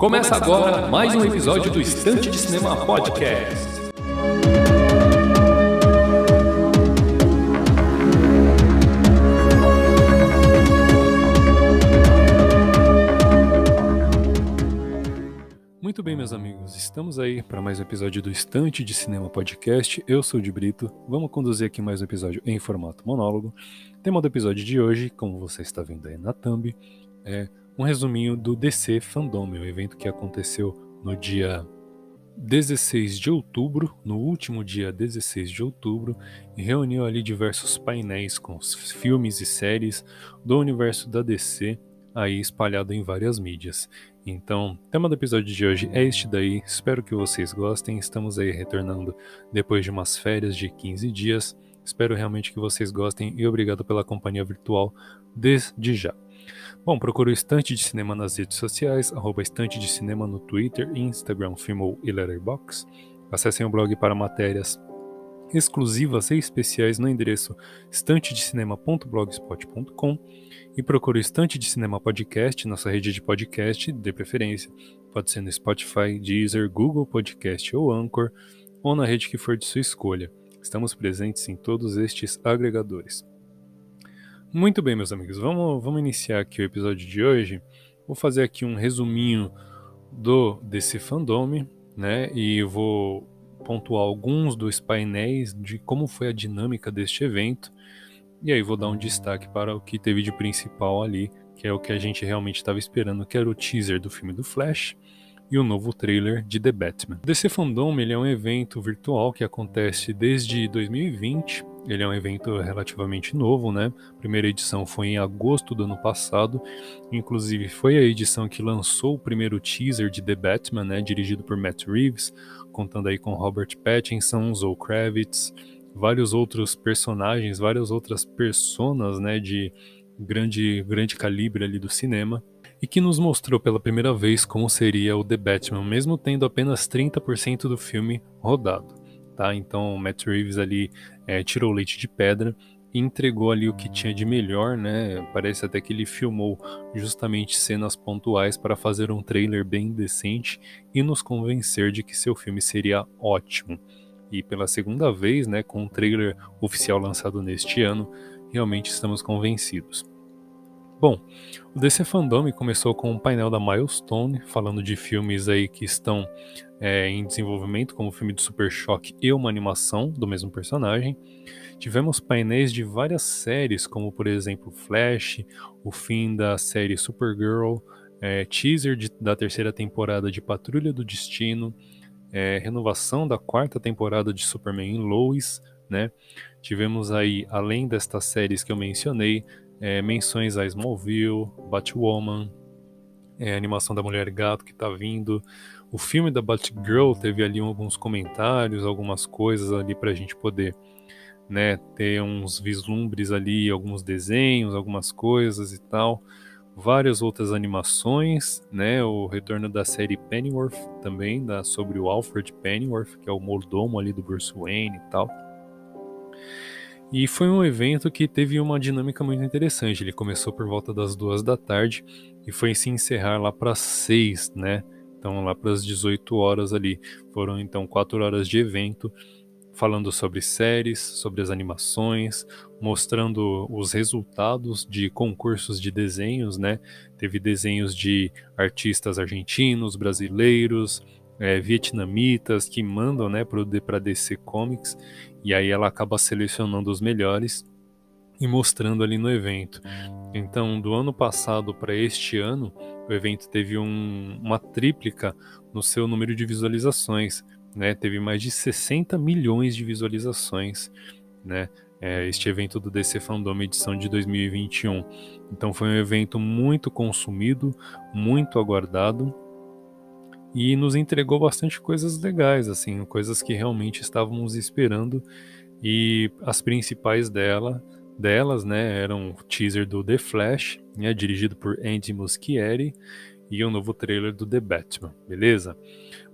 Começa agora mais um episódio do Estante de Cinema Podcast. Muito bem, meus amigos, estamos aí para mais um episódio do Estante de Cinema Podcast. Eu sou o de Brito, vamos conduzir aqui mais um episódio em formato monólogo. O tema do episódio de hoje, como você está vendo aí na thumb, é um resuminho do DC Fandom, o evento que aconteceu no dia 16 de outubro, no último dia 16 de outubro, e reuniu ali diversos painéis com os filmes e séries do universo da DC aí espalhado em várias mídias. Então, o tema do episódio de hoje é este daí. Espero que vocês gostem. Estamos aí retornando depois de umas férias de 15 dias. Espero realmente que vocês gostem e obrigado pela companhia virtual desde já. Bom, procure o Estante de Cinema nas redes sociais, arroba Estante de Cinema no Twitter, Instagram, Filmou e Letterboxd. Acessem o blog para matérias exclusivas e especiais no endereço estantedecinema.blogspot.com e procure o Estante de Cinema Podcast, nossa rede de podcast de preferência. Pode ser no Spotify, Deezer, Google Podcast ou Anchor, ou na rede que for de sua escolha. Estamos presentes em todos estes agregadores. Muito bem, meus amigos, vamos, vamos iniciar aqui o episódio de hoje. Vou fazer aqui um resuminho do desse fandom, né? E vou pontuar alguns dos painéis de como foi a dinâmica deste evento. E aí vou dar um destaque para o que teve de principal ali, que é o que a gente realmente estava esperando, que era o teaser do filme do Flash e o novo trailer de The Batman. DC Fandom ele é um evento virtual que acontece desde 2020 ele é um evento relativamente novo, né? A primeira edição foi em agosto do ano passado, inclusive foi a edição que lançou o primeiro teaser de The Batman, né? Dirigido por Matt Reeves, contando aí com Robert Pattinson, Zoe Kravitz, vários outros personagens, várias outras personas, né? De grande, grande calibre ali do cinema e que nos mostrou pela primeira vez como seria o The Batman, mesmo tendo apenas 30% do filme rodado tá? Então Matt Reeves ali é, tirou leite de pedra entregou ali o que tinha de melhor, né? Parece até que ele filmou justamente cenas pontuais para fazer um trailer bem decente e nos convencer de que seu filme seria ótimo. E pela segunda vez, né, com o um trailer oficial lançado neste ano, realmente estamos convencidos. Bom, o DC Fandom começou com um painel da Milestone, falando de filmes aí que estão é, em desenvolvimento, como o filme de Super Choque e uma animação do mesmo personagem. Tivemos painéis de várias séries, como por exemplo Flash, o fim da série Supergirl, é, teaser de, da terceira temporada de Patrulha do Destino, é, renovação da quarta temporada de Superman Lois, né? Tivemos aí, além destas séries que eu mencionei, é, menções a Smallville, Batwoman, é, a animação da Mulher Gato que tá vindo. O filme da Batgirl teve ali alguns comentários, algumas coisas ali pra gente poder né, ter uns vislumbres ali, alguns desenhos, algumas coisas e tal. Várias outras animações, né? O retorno da série Pennyworth também, da, sobre o Alfred Pennyworth, que é o mordomo ali do Bruce Wayne e tal. E foi um evento que teve uma dinâmica muito interessante. Ele começou por volta das duas da tarde e foi se encerrar lá para seis, né? Então lá para as 18 horas ali. Foram então quatro horas de evento falando sobre séries, sobre as animações, mostrando os resultados de concursos de desenhos, né? Teve desenhos de artistas argentinos, brasileiros, é, vietnamitas que mandam, né, para DC Comics e aí ela acaba selecionando os melhores e mostrando ali no evento. Então, do ano passado para este ano, o evento teve um, uma tríplica no seu número de visualizações, né? Teve mais de 60 milhões de visualizações, né? É, este evento do DC Fandom edição de 2021. Então foi um evento muito consumido, muito aguardado e nos entregou bastante coisas legais, assim, coisas que realmente estávamos esperando e as principais dela, delas, né, eram o teaser do The Flash, né, dirigido por Andy Muschietti e o novo trailer do The Batman, beleza?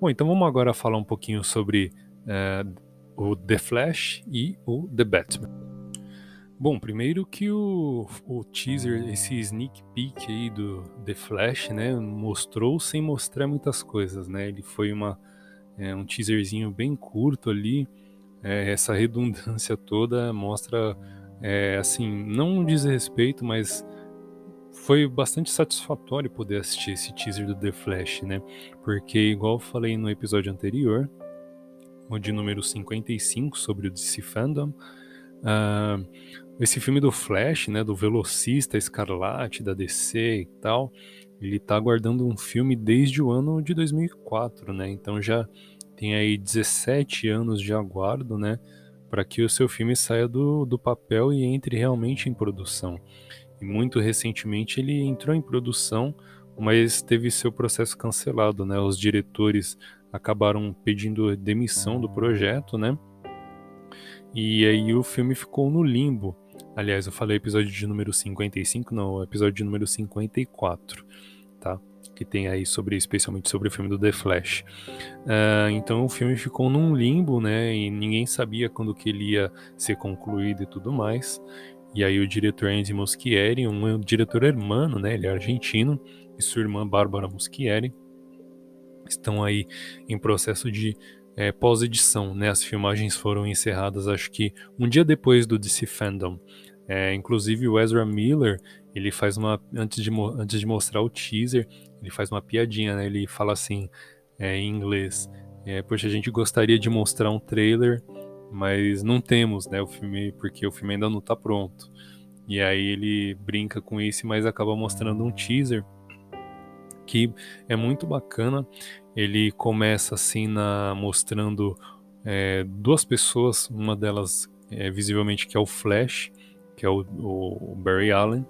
Bom, então vamos agora falar um pouquinho sobre uh, o The Flash e o The Batman. Bom, primeiro que o, o teaser, esse sneak peek aí do The Flash, né, mostrou sem mostrar muitas coisas, né? Ele foi uma, é, um teaserzinho bem curto ali. É, essa redundância toda mostra, é, assim, não um desrespeito, mas foi bastante satisfatório poder assistir esse teaser do The Flash, né? Porque, igual eu falei no episódio anterior, o de número 55 sobre o DC Fandom, uh, esse filme do Flash, né, do velocista escarlate da DC e tal, ele tá aguardando um filme desde o ano de 2004, né? Então já tem aí 17 anos de aguardo, né, para que o seu filme saia do, do papel e entre realmente em produção. E muito recentemente ele entrou em produção, mas teve seu processo cancelado, né? Os diretores acabaram pedindo demissão do projeto, né? E aí o filme ficou no limbo. Aliás, eu falei episódio de número 55, não, episódio de número 54, tá? Que tem aí sobre, especialmente sobre o filme do The Flash. Uh, então o filme ficou num limbo, né? E ninguém sabia quando que ele ia ser concluído e tudo mais. E aí o diretor Andy Muschietti, um diretor hermano, né? Ele é argentino, e sua irmã Bárbara Muschietti estão aí em processo de é, pós-edição, né? As filmagens foram encerradas, acho que um dia depois do DC Fandom. É, inclusive o Ezra Miller, ele faz uma antes de, antes de mostrar o teaser, ele faz uma piadinha, né? Ele fala assim é, em inglês: é, "Poxa, a gente gostaria de mostrar um trailer, mas não temos, né? O filme porque o filme ainda não está pronto." E aí ele brinca com isso, mas acaba mostrando um teaser que é muito bacana. Ele começa assim na mostrando é, duas pessoas, uma delas é, visivelmente que é o Flash, que é o, o Barry Allen,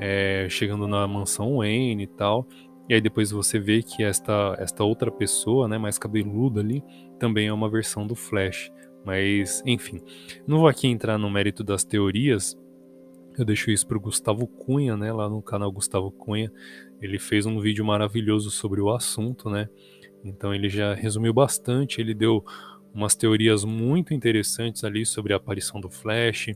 é, chegando na mansão Wayne e tal. E aí depois você vê que esta, esta outra pessoa, né, mais cabeluda ali, também é uma versão do Flash. Mas, enfim, não vou aqui entrar no mérito das teorias. Eu deixo isso para o Gustavo Cunha, né, lá no canal Gustavo Cunha. Ele fez um vídeo maravilhoso sobre o assunto, né? Então ele já resumiu bastante, ele deu umas teorias muito interessantes ali sobre a aparição do Flash,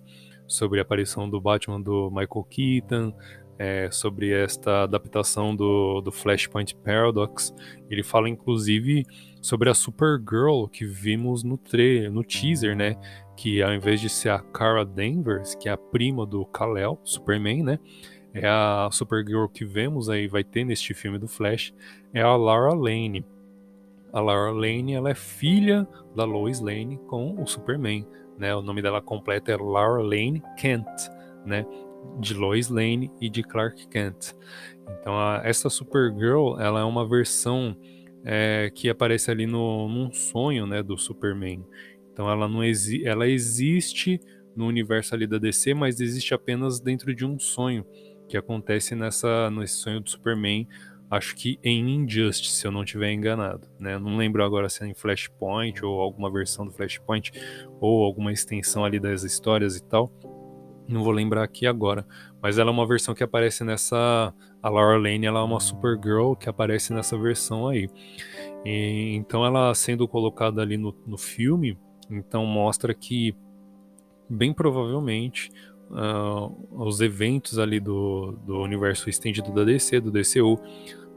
sobre a aparição do Batman do Michael Keaton, é, sobre esta adaptação do, do Flashpoint Paradox. Ele fala inclusive sobre a Supergirl que vimos no trailer, no teaser, né? Que ao invés de ser a Kara Danvers, que é a prima do Kal-El, Superman, né? É a Supergirl que vemos aí, vai ter neste filme do Flash, é a Lara Lane. A Lara Lane, ela é filha da Lois Lane com o Superman, né? O nome dela completa é Lara Lane Kent, né? De Lois Lane e de Clark Kent. Então, a, essa Supergirl, ela é uma versão é, que aparece ali no, num sonho, né, do Superman. Então, ela não exi ela existe no universo ali da DC, mas existe apenas dentro de um sonho que acontece nessa nesse sonho do Superman, acho que em Injustice, se eu não estiver enganado, né? Não lembro agora se é em Flashpoint ou alguma versão do Flashpoint ou alguma extensão ali das histórias e tal. Não vou lembrar aqui agora, mas ela é uma versão que aparece nessa a Laura Lane, ela é uma Supergirl que aparece nessa versão aí. E, então ela sendo colocada ali no, no filme, então mostra que bem provavelmente uh, os eventos ali do, do universo estendido da DC, do DCU,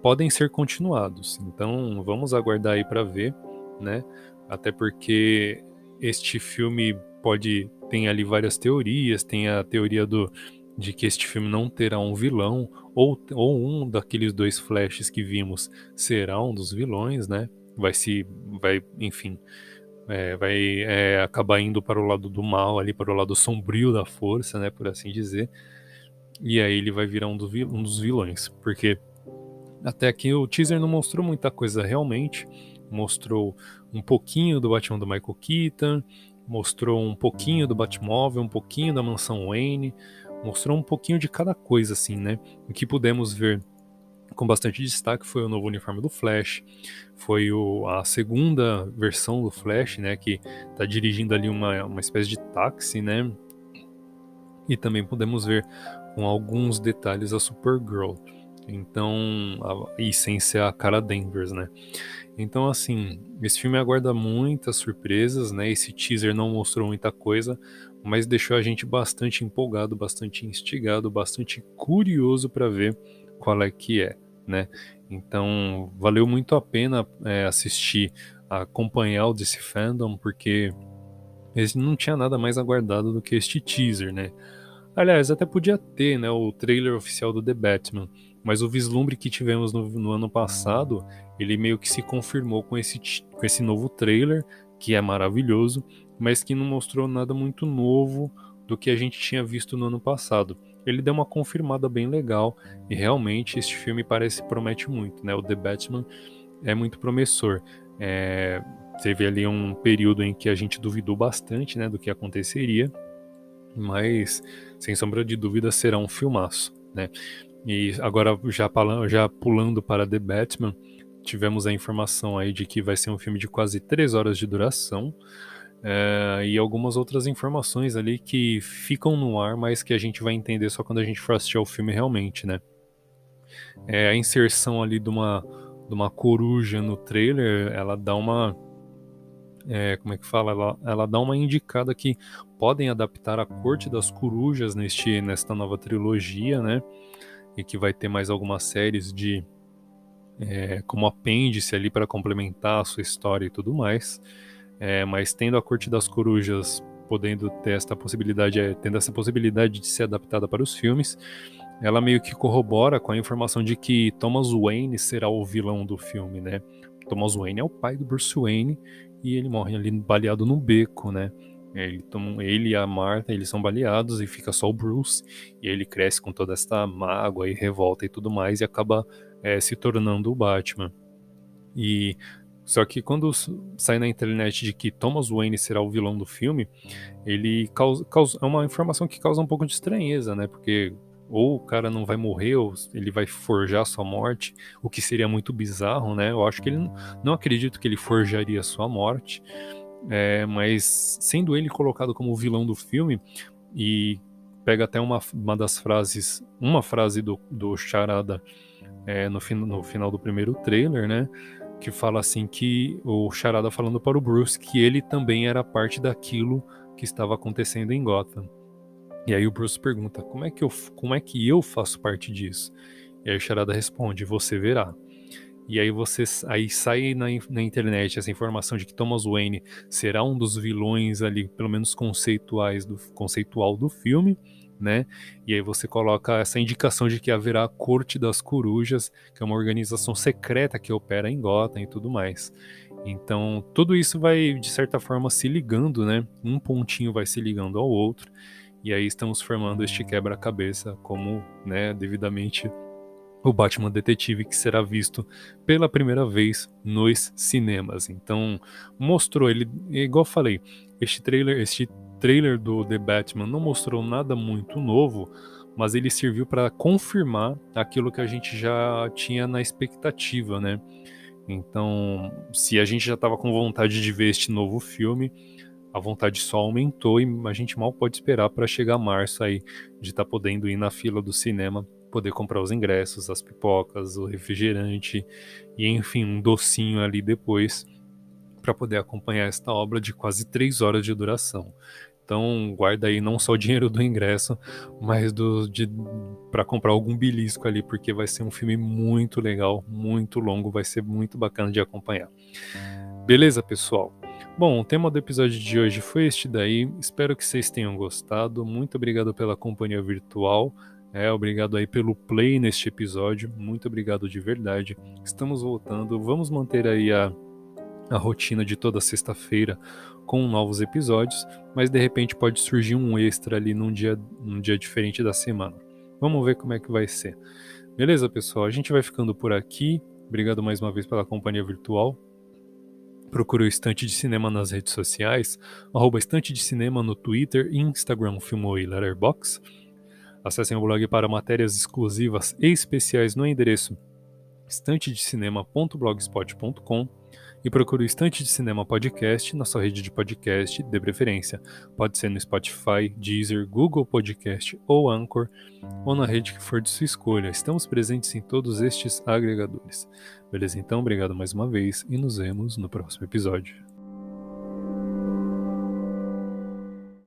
podem ser continuados. Então vamos aguardar aí para ver, né? Até porque este filme pode tem ali várias teorias, tem a teoria do de que este filme não terá um vilão ou, ou um daqueles dois flashes que vimos será um dos vilões, né? Vai se vai, enfim, é, vai é, acabar indo para o lado do mal, ali para o lado sombrio da força, né, por assim dizer. E aí ele vai virar um, do, um dos vilões, porque até aqui o teaser não mostrou muita coisa realmente. Mostrou um pouquinho do Batman do Michael Keaton, mostrou um pouquinho do Batmóvel, um pouquinho da mansão Wayne, mostrou um pouquinho de cada coisa, assim, né? O que pudemos ver com bastante destaque foi o novo uniforme do Flash, foi o, a segunda versão do Flash, né, que está dirigindo ali uma, uma espécie de táxi, né, e também podemos ver com alguns detalhes a Supergirl. Então, a, e sem ser a cara Danvers, né? Então, assim, esse filme aguarda muitas surpresas, né? Esse teaser não mostrou muita coisa, mas deixou a gente bastante empolgado, bastante instigado, bastante curioso para ver qual é que é, né? Então, valeu muito a pena é, assistir, acompanhar o DC Fandom, porque não tinha nada mais aguardado do que este teaser, né? Aliás, até podia ter, né, o trailer oficial do The Batman, mas o vislumbre que tivemos no, no, ano passado, ele meio que se confirmou com esse, com esse novo trailer, que é maravilhoso, mas que não mostrou nada muito novo do que a gente tinha visto no ano passado. Ele deu uma confirmada bem legal e realmente este filme parece promete muito, né? O The Batman é muito promissor. É, teve ali um período em que a gente duvidou bastante, né, do que aconteceria mas sem sombra de dúvida será um filmaço, né? E agora já, já pulando para The Batman, tivemos a informação aí de que vai ser um filme de quase 3 horas de duração. É, e algumas outras informações ali que ficam no ar, mas que a gente vai entender só quando a gente for assistir ao filme realmente, né? É, a inserção ali de uma, de uma coruja no trailer, ela dá uma é, como é que fala? Ela, ela dá uma indicada que podem adaptar a Corte das Corujas neste, nesta nova trilogia, né? E que vai ter mais algumas séries de é, como apêndice ali para complementar a sua história e tudo mais. É, mas tendo a Corte das Corujas podendo ter essa possibilidade, é, tendo essa possibilidade de ser adaptada para os filmes, ela meio que corrobora com a informação de que Thomas Wayne será o vilão do filme, né? Thomas Wayne é o pai do Bruce Wayne e ele morre ali baleado no beco, né? Ele, ele e a Martha, eles são baleados e fica só o Bruce. E ele cresce com toda essa mágoa e revolta e tudo mais e acaba é, se tornando o Batman. E só que quando sai na internet de que Thomas Wayne será o vilão do filme, ele causa, causa, é uma informação que causa um pouco de estranheza, né? Porque ou o cara não vai morrer, ou ele vai forjar sua morte, o que seria muito bizarro, né? Eu acho que ele não, acredito que ele forjaria sua morte, é, mas sendo ele colocado como vilão do filme e pega até uma, uma das frases, uma frase do, do Charada é, no, no final do primeiro trailer, né? Que fala assim que o Charada falando para o Bruce que ele também era parte daquilo que estava acontecendo em Gotham. E aí o Bruce pergunta: como é que eu, como é que eu faço parte disso? E aí o Charada responde: você verá. E aí você aí sai na, na internet essa informação de que Thomas Wayne será um dos vilões ali, pelo menos conceituais do conceitual do filme, né? E aí você coloca essa indicação de que haverá a Corte das Corujas, que é uma organização secreta que opera em Gotham e tudo mais. Então, tudo isso vai de certa forma se ligando, né? Um pontinho vai se ligando ao outro. E aí estamos formando este quebra-cabeça como, né, devidamente o Batman Detetive que será visto pela primeira vez nos cinemas. Então, mostrou ele, igual eu falei, este trailer, este trailer do The Batman não mostrou nada muito novo, mas ele serviu para confirmar aquilo que a gente já tinha na expectativa, né? Então, se a gente já estava com vontade de ver este novo filme, a vontade só aumentou e a gente mal pode esperar para chegar março aí de estar tá podendo ir na fila do cinema poder comprar os ingressos, as pipocas, o refrigerante e enfim, um docinho ali depois para poder acompanhar esta obra de quase três horas de duração. Então guarda aí não só o dinheiro do ingresso, mas do para comprar algum belisco ali, porque vai ser um filme muito legal, muito longo, vai ser muito bacana de acompanhar. Beleza, pessoal? Bom, o tema do episódio de hoje foi este daí. Espero que vocês tenham gostado. Muito obrigado pela companhia virtual. É, obrigado aí pelo play neste episódio. Muito obrigado de verdade. Estamos voltando. Vamos manter aí a, a rotina de toda sexta-feira com novos episódios, mas de repente pode surgir um extra ali num dia, num dia diferente da semana. Vamos ver como é que vai ser. Beleza, pessoal? A gente vai ficando por aqui. Obrigado mais uma vez pela companhia virtual. Procure o Estante de Cinema nas redes sociais, arroba Estante de Cinema no Twitter, Instagram, Filmou e Letterboxd. Acessem o blog para matérias exclusivas e especiais no endereço estantedecinema.blogspot.com E procure o Estante de Cinema Podcast na sua rede de podcast de preferência. Pode ser no Spotify, Deezer, Google Podcast ou Anchor, ou na rede que for de sua escolha. Estamos presentes em todos estes agregadores. Beleza? Então, obrigado mais uma vez e nos vemos no próximo episódio.